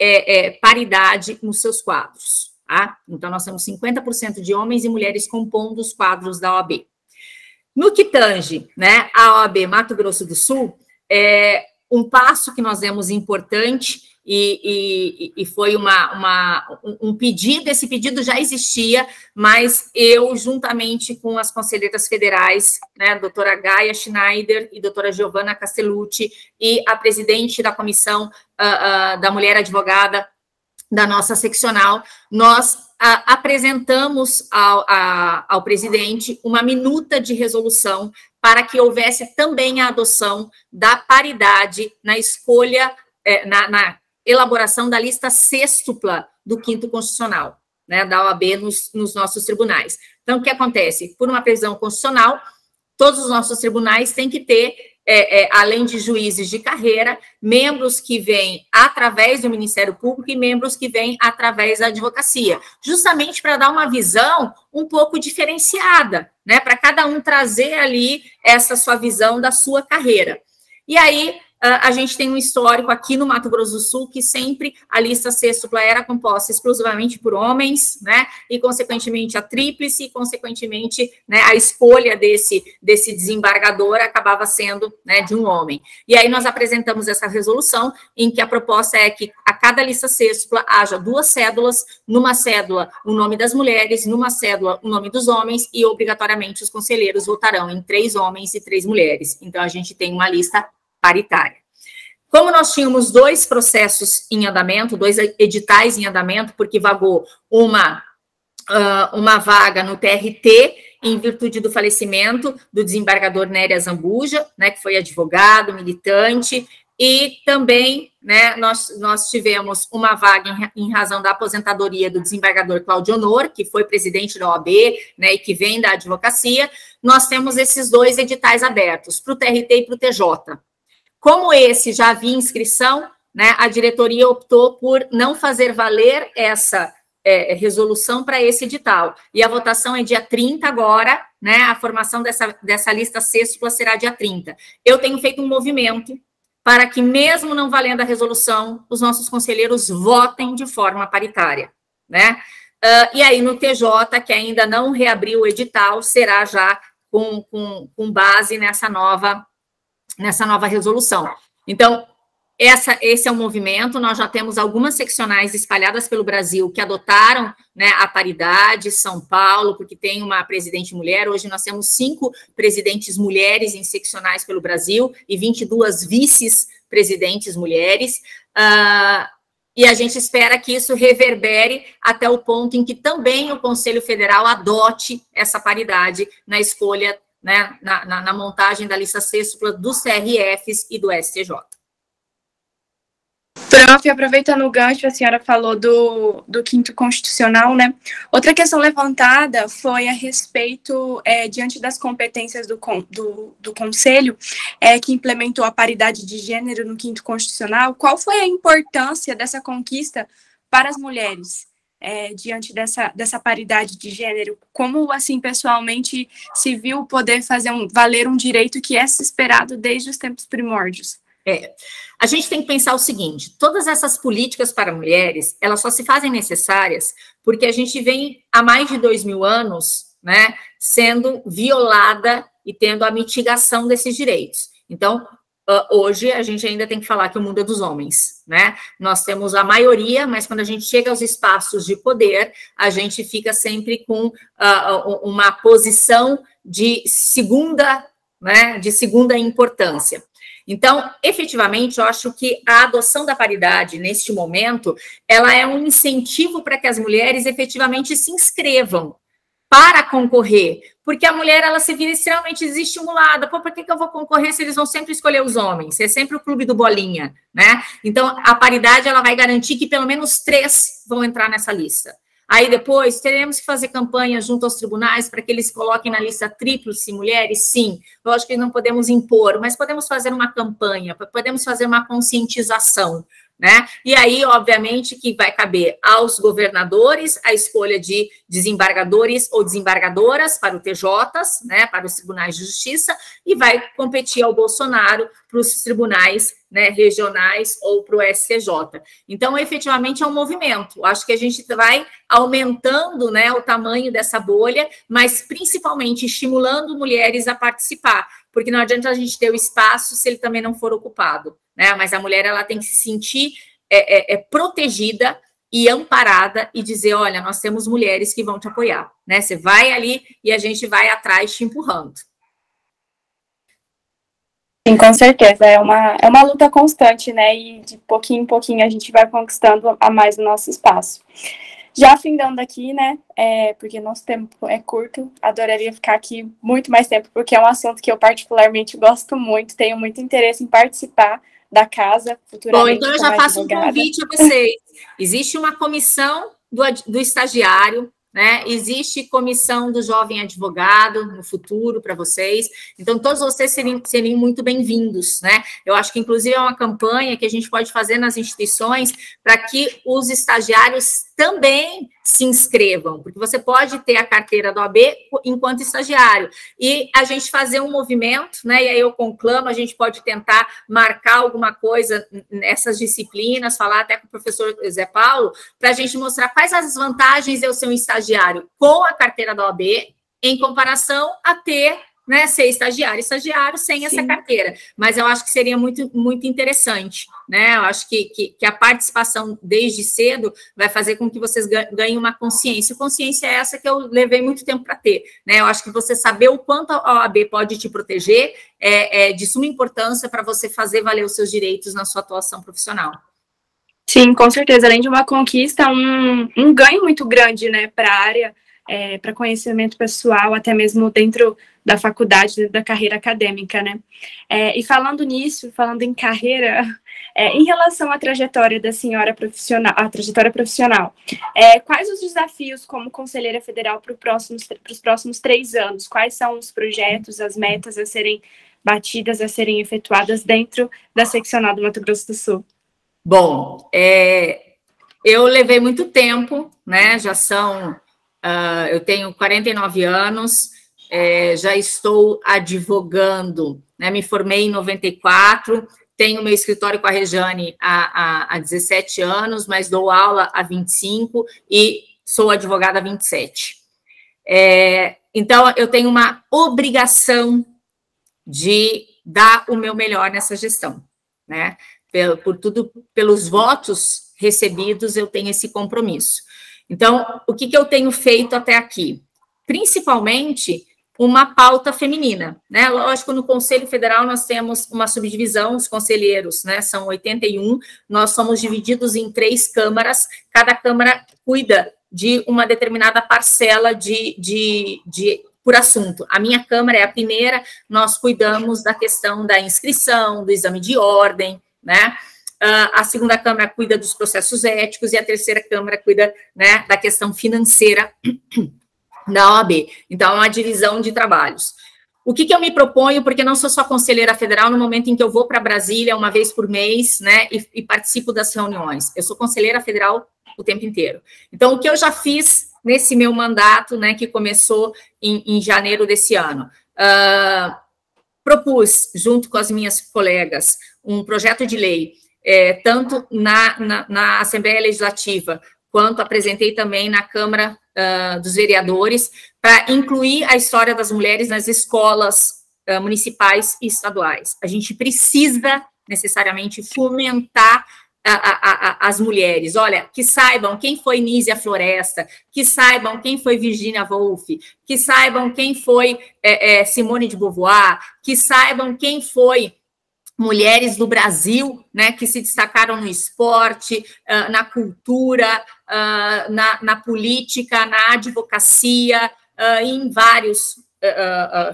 é, é, paridade nos seus quadros. Tá? Então, nós temos 50% de homens e mulheres compondo os quadros da OAB. No que tange né, a OAB Mato Grosso do Sul, é um passo que nós demos importante e, e, e, foi uma, uma, um pedido, esse pedido já existia, mas eu, juntamente com as conselheiras federais, né, doutora Gaia Schneider e doutora Giovanna Castellucci, e a presidente da comissão uh, uh, da mulher advogada da nossa seccional, nós uh, apresentamos ao, a, ao presidente uma minuta de resolução para que houvesse também a adoção da paridade na escolha, eh, na, na elaboração da lista sextupla do quinto constitucional, né, da OAB nos, nos nossos tribunais. Então, o que acontece? Por uma previsão constitucional, todos os nossos tribunais têm que ter, é, é, além de juízes de carreira, membros que vêm através do Ministério Público e membros que vêm através da advocacia, justamente para dar uma visão um pouco diferenciada, né, para cada um trazer ali essa sua visão da sua carreira. E aí, ah, a gente tem um histórico aqui no Mato Grosso do Sul que sempre a lista sextupla era composta exclusivamente por homens, né? E, consequentemente, a tríplice, e, consequentemente, né, a escolha desse, desse desembargador acabava sendo né, de um homem. E aí nós apresentamos essa resolução em que a proposta é que cada lista sextupla haja duas cédulas, numa cédula o nome das mulheres, numa cédula o nome dos homens, e obrigatoriamente os conselheiros votarão em três homens e três mulheres. Então, a gente tem uma lista paritária. Como nós tínhamos dois processos em andamento, dois editais em andamento, porque vagou uma, uh, uma vaga no TRT em virtude do falecimento do desembargador Néria Zambuja, né, que foi advogado, militante, e também né, nós, nós tivemos uma vaga em, em, razão da aposentadoria do desembargador Claudio Honor, que foi presidente da OAB né, e que vem da advocacia. Nós temos esses dois editais abertos, para o TRT e para o TJ. Como esse já havia inscrição, né, a diretoria optou por não fazer valer essa é, resolução para esse edital. E a votação é dia 30 agora, né? A formação dessa, dessa lista sextupla será dia 30. Eu tenho feito um movimento para que, mesmo não valendo a resolução, os nossos conselheiros votem de forma paritária, né? Uh, e aí, no TJ, que ainda não reabriu o edital, será já com, com, com base nessa nova nessa nova resolução. Então, essa, esse é um movimento. Nós já temos algumas seccionais espalhadas pelo Brasil que adotaram né, a paridade, São Paulo, porque tem uma presidente mulher. Hoje nós temos cinco presidentes mulheres em seccionais pelo Brasil e 22 vices-presidentes mulheres. Uh, e a gente espera que isso reverbere até o ponto em que também o Conselho Federal adote essa paridade na escolha né, na, na, na montagem da lista sextupla dos CRFs e do STJ. Prof, aproveitando o gancho, a senhora falou do, do quinto constitucional, né? Outra questão levantada foi a respeito, é, diante das competências do, do, do Conselho, é, que implementou a paridade de gênero no quinto constitucional, qual foi a importância dessa conquista para as mulheres? é, diante dessa, dessa paridade de gênero? Como, assim, pessoalmente, se viu poder fazer um, valer um direito que é esperado desde os tempos primórdios? É, a gente tem que pensar o seguinte: todas essas políticas para mulheres, elas só se fazem necessárias porque a gente vem há mais de dois mil anos, né, sendo violada e tendo a mitigação desses direitos. Então, Uh, hoje a gente ainda tem que falar que o mundo é dos homens, né? Nós temos a maioria, mas quando a gente chega aos espaços de poder, a gente fica sempre com uh, uma posição de segunda, né? De segunda importância. Então, efetivamente, eu acho que a adoção da paridade neste momento, ela é um incentivo para que as mulheres efetivamente se inscrevam para concorrer, porque a mulher ela se vira extremamente desestimulada. Pô, por que, que eu vou concorrer se eles vão sempre escolher os homens? É sempre o clube do bolinha, né? Então a paridade ela vai garantir que pelo menos três vão entrar nessa lista. Aí depois teremos que fazer campanha junto aos tribunais para que eles coloquem na lista tríplice mulheres? Sim. Lógico que não podemos impor, mas podemos fazer uma campanha, podemos fazer uma conscientização. Né? E aí, obviamente, que vai caber aos governadores a escolha de desembargadores ou desembargadoras para o TJs, né, para os tribunais de justiça, e vai competir ao Bolsonaro para os tribunais né, regionais ou para o STJ. Então, efetivamente, é um movimento. Acho que a gente vai aumentando né, o tamanho dessa bolha, mas principalmente estimulando mulheres a participar, porque não adianta a gente ter o espaço se ele também não for ocupado né? Mas a mulher ela tem que se sentir é, é, é protegida e amparada e dizer, olha, nós temos mulheres que vão te apoiar, né? Você vai ali e a gente vai atrás te empurrando. Sim, com certeza. É uma, é uma luta constante, né? E de pouquinho em pouquinho a gente vai conquistando a mais o nosso espaço. Já findando aqui, né? É, porque nosso tempo é curto, adoraria ficar aqui muito mais tempo, porque é um assunto que eu particularmente gosto muito, tenho muito interesse em participar da casa futuramente. Bom, então eu já faço advogada. um convite a vocês. Existe uma comissão do, do estagiário né? Existe comissão do jovem advogado no futuro para vocês. Então, todos vocês seriam, seriam muito bem-vindos, né? Eu acho que, inclusive, é uma campanha que a gente pode fazer nas instituições para que os estagiários também se inscrevam, porque você pode ter a carteira do AB enquanto estagiário. E a gente fazer um movimento, né? E aí eu conclamo, a gente pode tentar marcar alguma coisa nessas disciplinas, falar até com o professor Zé Paulo, para a gente mostrar quais as vantagens eu ser um estagiário com a carteira da OAB em comparação a ter né, ser estagiário, estagiário sem Sim. essa carteira. Mas eu acho que seria muito, muito interessante, né? Eu acho que, que, que, a participação desde cedo vai fazer com que vocês ganhem uma consciência. Consciência é essa que eu levei muito tempo para ter, né? Eu acho que você saber o quanto a OAB pode te proteger é, é de suma importância para você fazer valer os seus direitos na sua atuação profissional. Sim, com certeza. Além de uma conquista, um, um ganho muito grande, né, para a área é, para conhecimento pessoal, até mesmo dentro da faculdade, da carreira acadêmica, né? É, e falando nisso, falando em carreira, é, em relação à trajetória da senhora profissional, a trajetória profissional, é, quais os desafios como conselheira federal para próximos, os próximos três anos? Quais são os projetos, as metas a serem batidas, a serem efetuadas dentro da seccional do Mato Grosso do Sul? Bom, é, eu levei muito tempo, né? Já são Uh, eu tenho 49 anos, é, já estou advogando, né? me formei em 94, tenho meu escritório com a Rejane há, há, há 17 anos, mas dou aula há 25 e sou advogada há 27. É, então, eu tenho uma obrigação de dar o meu melhor nessa gestão, né? Por, por tudo, pelos votos recebidos, eu tenho esse compromisso. Então, o que, que eu tenho feito até aqui? Principalmente uma pauta feminina, né? Lógico, no Conselho Federal nós temos uma subdivisão, os conselheiros, né? São 81, nós somos divididos em três câmaras, cada câmara cuida de uma determinada parcela de, de, de por assunto. A minha Câmara é a primeira, nós cuidamos da questão da inscrição, do exame de ordem, né? A segunda Câmara cuida dos processos éticos e a terceira Câmara cuida né, da questão financeira *clears throat* da OAB. Então, é uma divisão de trabalhos. O que, que, eu me proponho, porque não sou só conselheira federal, no momento em que eu vou para Brasília uma vez por mês, né, e, e, participo das reuniões. Eu sou conselheira federal o tempo inteiro. Então, o que eu já fiz nesse meu mandato, né, que começou em, em janeiro desse ano? Uh, propus, junto com as minhas colegas, um projeto de lei é, tanto na, na, na, Assembleia Legislativa, quanto apresentei também na Câmara uh, dos Vereadores, para incluir a história das mulheres nas escolas uh, municipais e estaduais. A gente precisa necessariamente fomentar a, a, a, as mulheres. Olha, que saibam quem foi Nízia Floresta, que saibam quem foi Virginia Woolf, que saibam quem foi é, é, Simone de Beauvoir, que saibam quem foi mulheres do Brasil, né, que se destacaram no esporte, uh, na cultura, uh, na, na, política, na advocacia, uh, em vários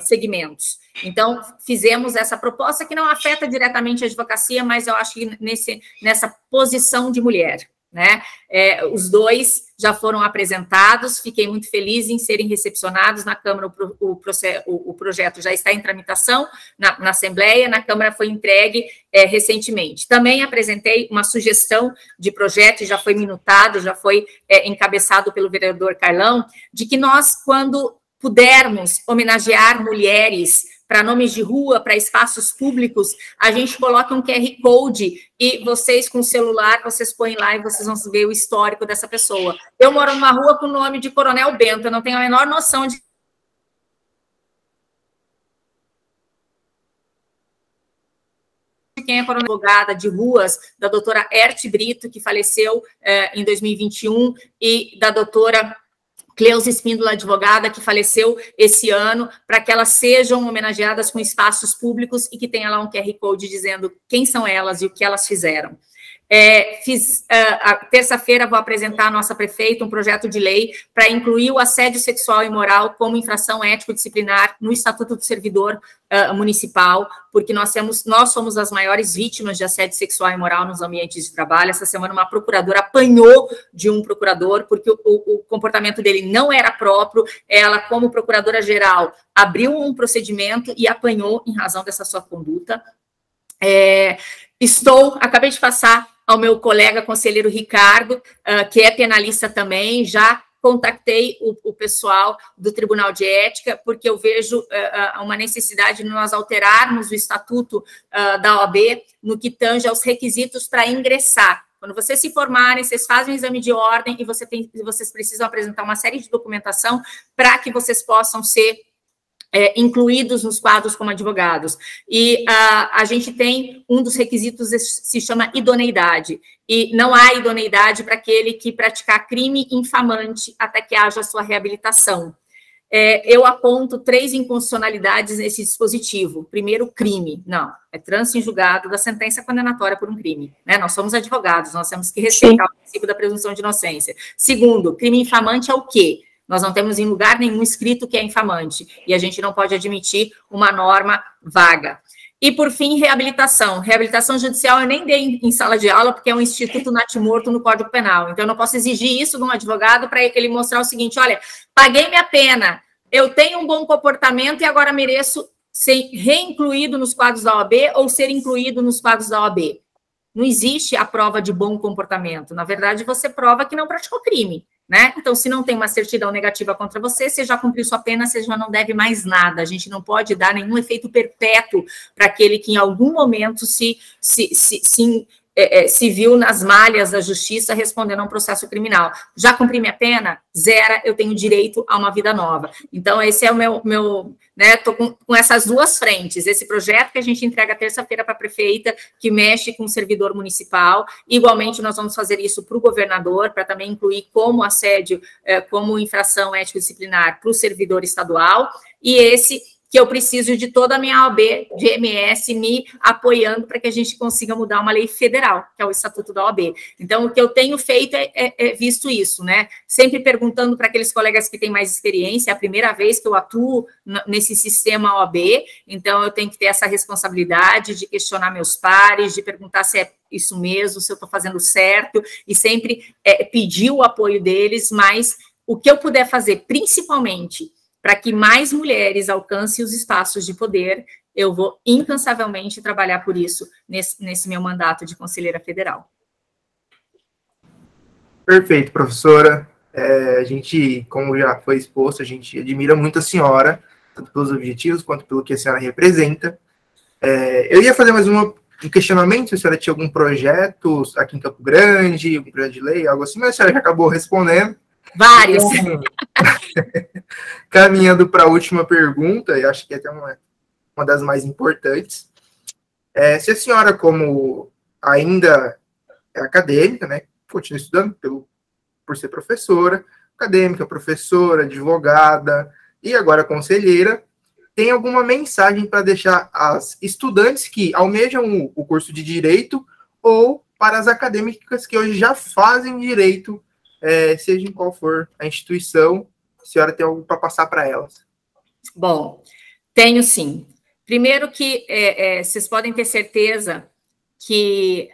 segmentos. Então, fizemos essa proposta que não afeta diretamente a advocacia, mas eu acho que nesse, nessa posição de mulher. Né? É, os dois já foram apresentados, fiquei muito feliz em serem recepcionados na Câmara, o, o, o, projeto já está em tramitação na, na Assembleia, na Câmara foi entregue é, recentemente. Também apresentei uma sugestão de projeto, já foi minutado, já foi é, encabeçado pelo vereador Carlão, de que nós, quando pudermos homenagear mulheres para nomes de rua, para espaços públicos, a gente coloca um QR Code e vocês com o celular, vocês põem lá e vocês vão ver o histórico dessa pessoa. Eu moro numa rua com o nome de Coronel Bento, eu não tenho a menor noção de quem é a advogada de ruas, da doutora Erte Brito, que faleceu eh, em 2021, e da doutora Cleusa Espíndola, advogada, que faleceu esse ano, para que elas sejam homenageadas com espaços públicos e que tenha lá um QR Code dizendo quem são elas e o que elas fizeram. É, fiz uh, terça-feira vou apresentar à nossa prefeita um projeto de lei para incluir o assédio sexual e moral como infração ético-disciplinar no Estatuto do Servidor uh, Municipal, porque nós temos, nós somos as maiores vítimas de assédio sexual e moral nos ambientes de trabalho. Essa semana uma procuradora apanhou de um procurador porque o, o, o comportamento dele não era próprio. Ela, como procuradora geral, abriu um procedimento e apanhou em razão dessa sua conduta. É, estou, acabei de passar ao meu colega conselheiro Ricardo, uh, que é penalista também, já contactei o, o, pessoal do Tribunal de Ética, porque eu vejo uh, uma necessidade de nós alterarmos o estatuto uh, da OAB no que tange aos requisitos para ingressar. Quando vocês se formarem, vocês fazem um exame de ordem e você tem, vocês precisam apresentar uma série de documentação para que vocês possam ser é, incluídos nos quadros como advogados. E uh, a gente tem um dos requisitos se chama idoneidade. E não há idoneidade para aquele que praticar crime infamante até que haja sua reabilitação. É, eu aponto três inconstitucionalidades nesse dispositivo. Primeiro, crime. Não, é trânsito em julgado da sentença condenatória por um crime. Né? Nós somos advogados, nós temos que respeitar Sim. o princípio da presunção de inocência. Segundo, crime infamante é o quê? Nós não temos em lugar nenhum escrito que é infamante e a gente não pode admitir uma norma vaga. E, por fim, reabilitação. Reabilitação judicial eu nem dei em sala de aula, porque é um instituto natimorto no Código Penal. Então, eu não posso exigir isso de um advogado para ele mostrar o seguinte: olha, paguei minha pena, eu tenho um bom comportamento e agora mereço ser reincluído nos quadros da OAB ou ser incluído nos quadros da OAB. Não existe a prova de bom comportamento. Na verdade, você prova que não praticou crime né? Então, se não tem uma certidão negativa contra você, você já cumpriu sua pena, você já não deve mais nada. A gente não pode dar nenhum efeito perpétuo para aquele que em algum momento se, se, se, se é, é, viu nas malhas da justiça respondendo a um processo criminal. Já cumpri minha pena? Zera, eu tenho direito a uma vida nova. Então, esse é o meu, meu né? Estou com, com, essas duas frentes. Esse projeto que a gente entrega terça-feira para a prefeita, que mexe com o servidor municipal. Igualmente, nós vamos fazer isso para o governador, para também incluir como assédio, é, como infração ético-disciplinar para o servidor estadual. E esse que eu preciso de toda a minha OAB de MS me apoiando para que a gente consiga mudar uma lei federal, que é o Estatuto da OAB. Então, o que eu tenho feito é, é, é visto isso, né? Sempre perguntando para aqueles colegas que têm mais experiência, é a primeira vez que eu atuo nesse sistema OAB, então eu tenho que ter essa responsabilidade de questionar meus pares, de perguntar se é isso mesmo, se eu estou fazendo certo, e sempre é, pedir o apoio deles, mas o que eu puder fazer, principalmente para que mais mulheres alcancem os espaços de poder, eu vou incansavelmente trabalhar por isso nesse, nesse meu mandato de conselheira federal. Perfeito, professora. É, a gente, como já foi exposto, a gente admira muito a senhora, tanto pelos objetivos quanto pelo que a senhora representa. É, eu ia fazer mais uma, um questionamento se a senhora tinha algum projeto aqui em Campo Grande, algum projeto de lei, algo assim, mas a senhora já acabou respondendo. Vários. *laughs* Caminhando para a última pergunta, e acho que é até uma, uma das mais importantes. É, se a senhora, como ainda é acadêmica, né, continua estudando pelo, por ser professora, acadêmica, professora, advogada e agora conselheira, tem alguma mensagem para deixar as estudantes que almejam o, o curso de direito ou para as acadêmicas que hoje já fazem direito é, seja em qual for a instituição, a senhora tem algo para passar para elas. Bom, tenho sim. Primeiro que é, é, vocês podem ter certeza que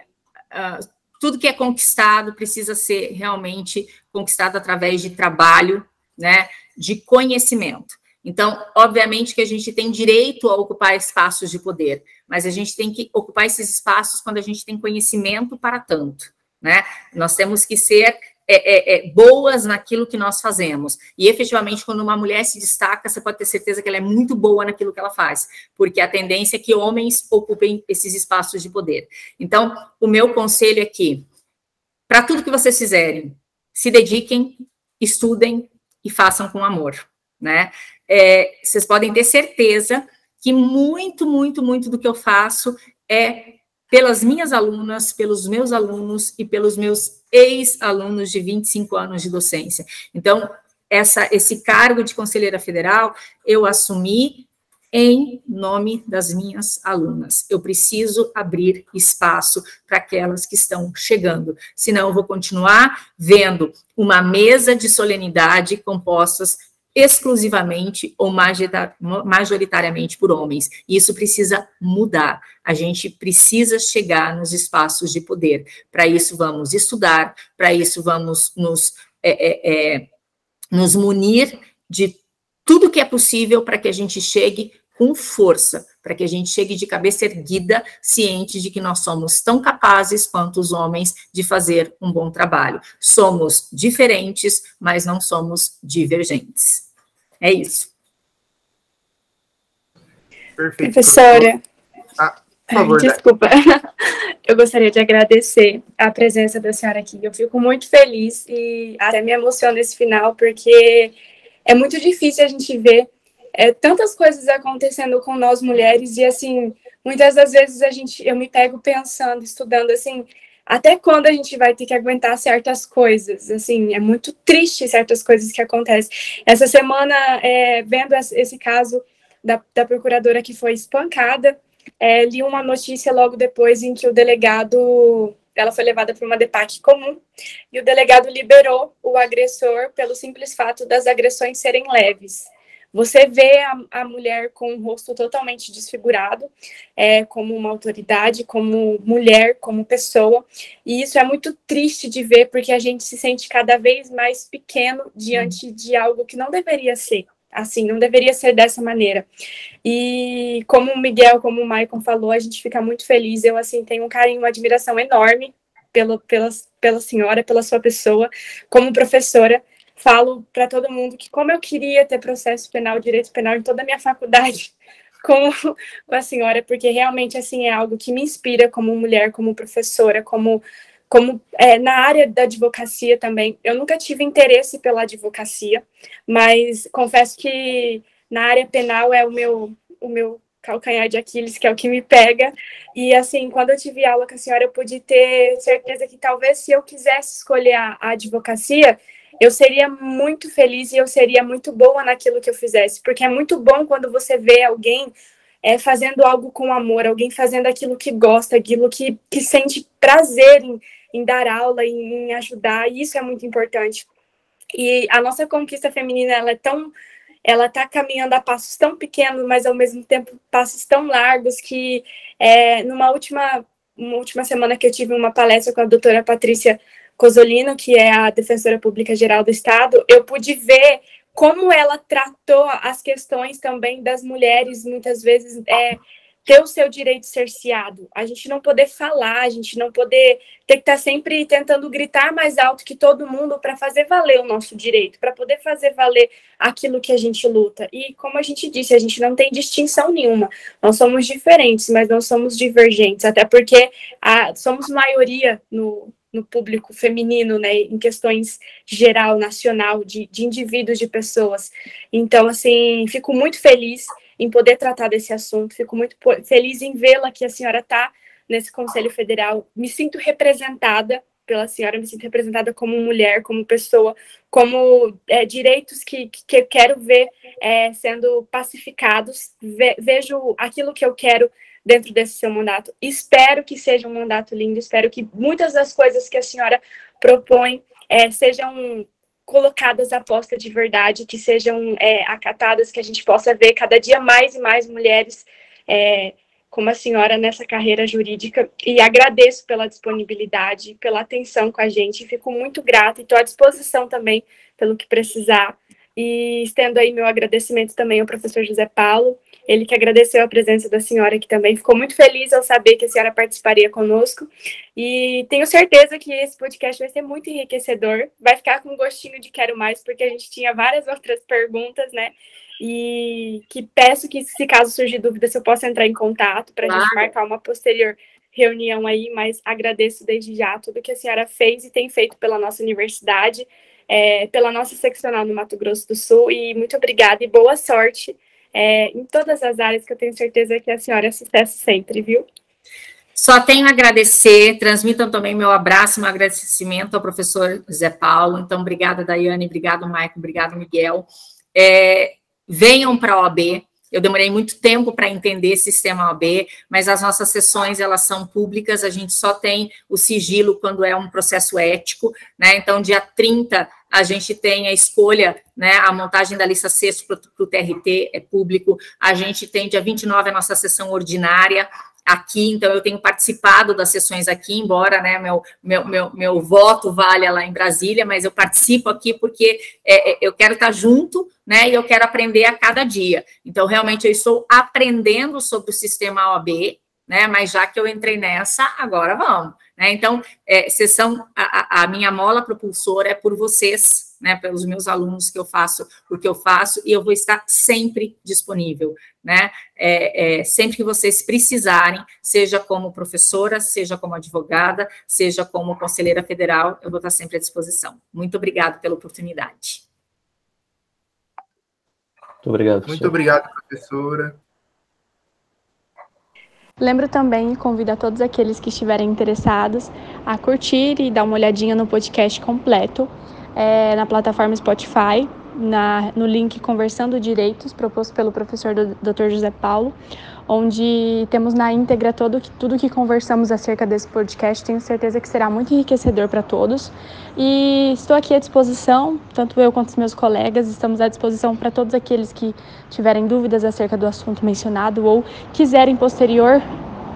uh, tudo que é conquistado precisa ser realmente conquistado através de trabalho, né, de conhecimento. Então, obviamente que a gente tem direito a ocupar espaços de poder, mas a gente tem que ocupar esses espaços quando a gente tem conhecimento para tanto, né? Nós temos que ser é, é, é, boas naquilo que nós fazemos. E efetivamente, quando uma mulher se destaca, você pode ter certeza que ela é muito boa naquilo que ela faz, porque a tendência é que homens ocupem esses espaços de poder. Então, o meu conselho é que, para tudo que vocês fizerem, se dediquem, estudem e façam com amor, né? É, vocês podem ter certeza que muito, muito, muito do que eu faço é pelas minhas alunas, pelos meus alunos e pelos meus ex-alunos de 25 anos de docência. Então, essa, esse cargo de conselheira federal eu assumi em nome das minhas alunas. Eu preciso abrir espaço para aquelas que estão chegando, senão eu vou continuar vendo uma mesa de solenidade compostas exclusivamente ou majoritariamente por homens. Isso precisa mudar. A gente precisa chegar nos espaços de poder. Para isso, vamos estudar, para isso, vamos nos, é, é, é, nos munir de tudo que é possível para que a gente chegue com força, para que a gente chegue de cabeça erguida, ciente de que nós somos tão capazes quanto os homens de fazer um bom trabalho. Somos diferentes, mas não somos divergentes. É isso. Perfeito. Professora. Ah, por favor, Desculpa. *laughs* Eu gostaria de agradecer a presença da senhora aqui. Eu fico muito feliz e até me emociono nesse final, porque é muito difícil a gente ver é, tantas coisas acontecendo com nós mulheres e assim muitas das vezes a gente eu me pego pensando estudando assim até quando a gente vai ter que aguentar certas coisas? Assim é muito triste certas coisas que acontecem. Essa semana é, vendo esse caso da, da, procuradora que foi espancada é, li uma notícia logo depois em que o delegado ela foi levada para uma DEPAC comum e o delegado liberou o agressor pelo simples fato das agressões serem leves você vê a, a mulher com o rosto totalmente desfigurado, é, como uma autoridade, como mulher, como pessoa, e isso é muito triste de ver, porque a gente se sente cada vez mais pequeno diante de algo que não deveria ser assim, não deveria ser dessa maneira. E como o Miguel, como o Maicon falou, a gente fica muito feliz. Eu, assim, tenho um carinho, uma admiração enorme pelo, pela, pela senhora, pela sua pessoa, como professora falo para todo mundo que como eu queria ter processo penal, direito penal em toda a minha faculdade *laughs* com, com a senhora, porque realmente assim é algo que me inspira como mulher, como professora, como como é, na área da advocacia também. Eu nunca tive interesse pela advocacia, mas confesso que na área penal é o meu o meu calcanhar de Aquiles, que é o que me pega. E assim, quando eu tive aula com a senhora, eu pude ter certeza que talvez se eu quisesse escolher a, a advocacia, eu seria muito feliz e eu seria muito boa naquilo que eu fizesse, porque é muito bom quando você vê alguém é, fazendo algo com amor, alguém fazendo aquilo que gosta, aquilo que, que sente prazer em, em dar aula, em, em ajudar, e isso é muito importante. E a nossa conquista feminina, ela é tão ela está caminhando a passos tão pequenos, mas ao mesmo tempo passos tão largos que é, numa última uma última semana que eu tive uma palestra com a doutora Patrícia Cosolino, que é a defensora pública geral do Estado, eu pude ver como ela tratou as questões também das mulheres, muitas vezes, é, ter o seu direito cerceado, a gente não poder falar, a gente não poder ter que estar sempre tentando gritar mais alto que todo mundo para fazer valer o nosso direito, para poder fazer valer aquilo que a gente luta. E como a gente disse, a gente não tem distinção nenhuma. Nós somos diferentes, mas não somos divergentes, até porque a, somos maioria no, no público feminino, né, em questões geral, nacional, de, de indivíduos, de pessoas. Então, assim, fico muito feliz em poder tratar desse assunto, fico muito feliz em vê-la que a senhora está nesse Conselho Federal, me sinto representada pela senhora, me sinto representada como mulher, como pessoa, como é, direitos que, que eu quero ver é, sendo pacificados, Ve, vejo aquilo que eu quero dentro desse seu mandato. Espero que seja um mandato lindo, espero que muitas das coisas que a senhora propõe é, sejam colocadas à posta de verdade, que sejam é, acatadas, que a gente possa ver cada dia mais e mais mulheres é, como a senhora nessa carreira jurídica. E agradeço pela disponibilidade, pela atenção com a gente, fico muito grata e estou à disposição também pelo que precisar. E estendo aí meu agradecimento também ao professor José Paulo, ele que agradeceu a presença da senhora aqui também, ficou muito feliz ao saber que a senhora participaria conosco. E tenho certeza que esse podcast vai ser muito enriquecedor, vai ficar com um gostinho de quero mais, porque a gente tinha várias *laughs* outras perguntas, né? E que peço que, se caso surgir dúvida, se eu possa entrar em contato para a claro. gente marcar uma posterior reunião aí, mas agradeço desde já tudo que a senhora fez e tem feito pela nossa universidade é, pela nossa seccional no Mato Grosso do Sul e muito obrigada e boa sorte é, em todas as áreas que eu tenho certeza que a senhora é sucesso sempre, viu? Só tenho a agradecer, transmitam também meu abraço, meu agradecimento ao professor Zé Paulo. Então, obrigada, Daiane, obrigado, Maicon, obrigado, Miguel. É, venham para a OAB, eu demorei muito tempo para entender sistema OAB, mas as nossas sessões elas são públicas, a gente só tem o sigilo quando é um processo ético, né? Então, dia 30 a gente tem a escolha, né, a montagem da lista sexta para o TRT é público, a gente tem dia 29 a nossa sessão ordinária, aqui, então eu tenho participado das sessões aqui, embora né, meu, meu, meu, meu voto valha lá em Brasília, mas eu participo aqui porque é, é eu quero estar junto, né, e eu quero aprender a cada dia. Então, realmente, eu estou aprendendo sobre o sistema OAB, né, mas já que eu entrei nessa, agora vamos. Né? Então, é, sessão, a, a minha mola propulsora é por vocês, né, pelos meus alunos que eu faço o que eu faço, e eu vou estar sempre disponível, né? É, é, sempre que vocês precisarem, seja como professora, seja como advogada, seja como conselheira federal, eu vou estar sempre à disposição. Muito obrigado pela oportunidade. Muito obrigado. Professor. Muito obrigado, professora. Lembro também e convido a todos aqueles que estiverem interessados a curtir e dar uma olhadinha no podcast completo é, na plataforma Spotify, na, no link Conversando Direitos, proposto pelo professor Dr. José Paulo, onde temos na íntegra todo, tudo que conversamos acerca desse podcast. Tenho certeza que será muito enriquecedor para todos. E estou aqui à disposição, tanto eu quanto os meus colegas, estamos à disposição para todos aqueles que tiverem dúvidas acerca do assunto mencionado ou quiserem posterior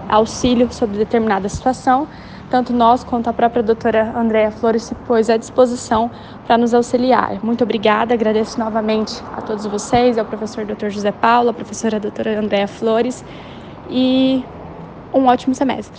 auxílio sobre determinada situação tanto nós quanto a própria doutora Andréa Flores se pôs à disposição para nos auxiliar. Muito obrigada, agradeço novamente a todos vocês, ao professor Dr. José Paulo, à professora doutora Andréa Flores e um ótimo semestre.